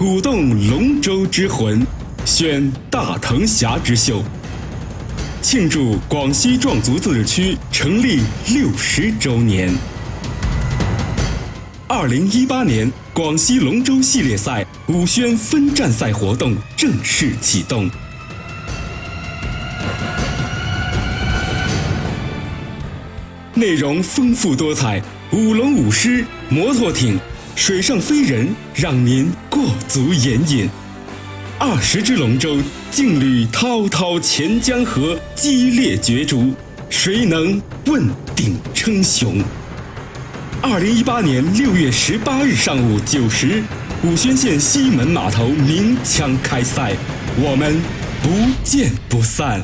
鼓动龙舟之魂，宣大藤峡之秀，庆祝广西壮族自治区成立六十周年。二零一八年广西龙舟系列赛武宣分站赛活动正式启动。内容丰富多彩，舞龙舞狮、摩托艇、水上飞人，让您过足眼瘾。二十只龙舟劲旅滔滔钱江河，激烈角逐，谁能问鼎称雄？二零一八年六月十八日上午九时，武宣县西门码头鸣枪开赛，我们不见不散。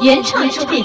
原创出品。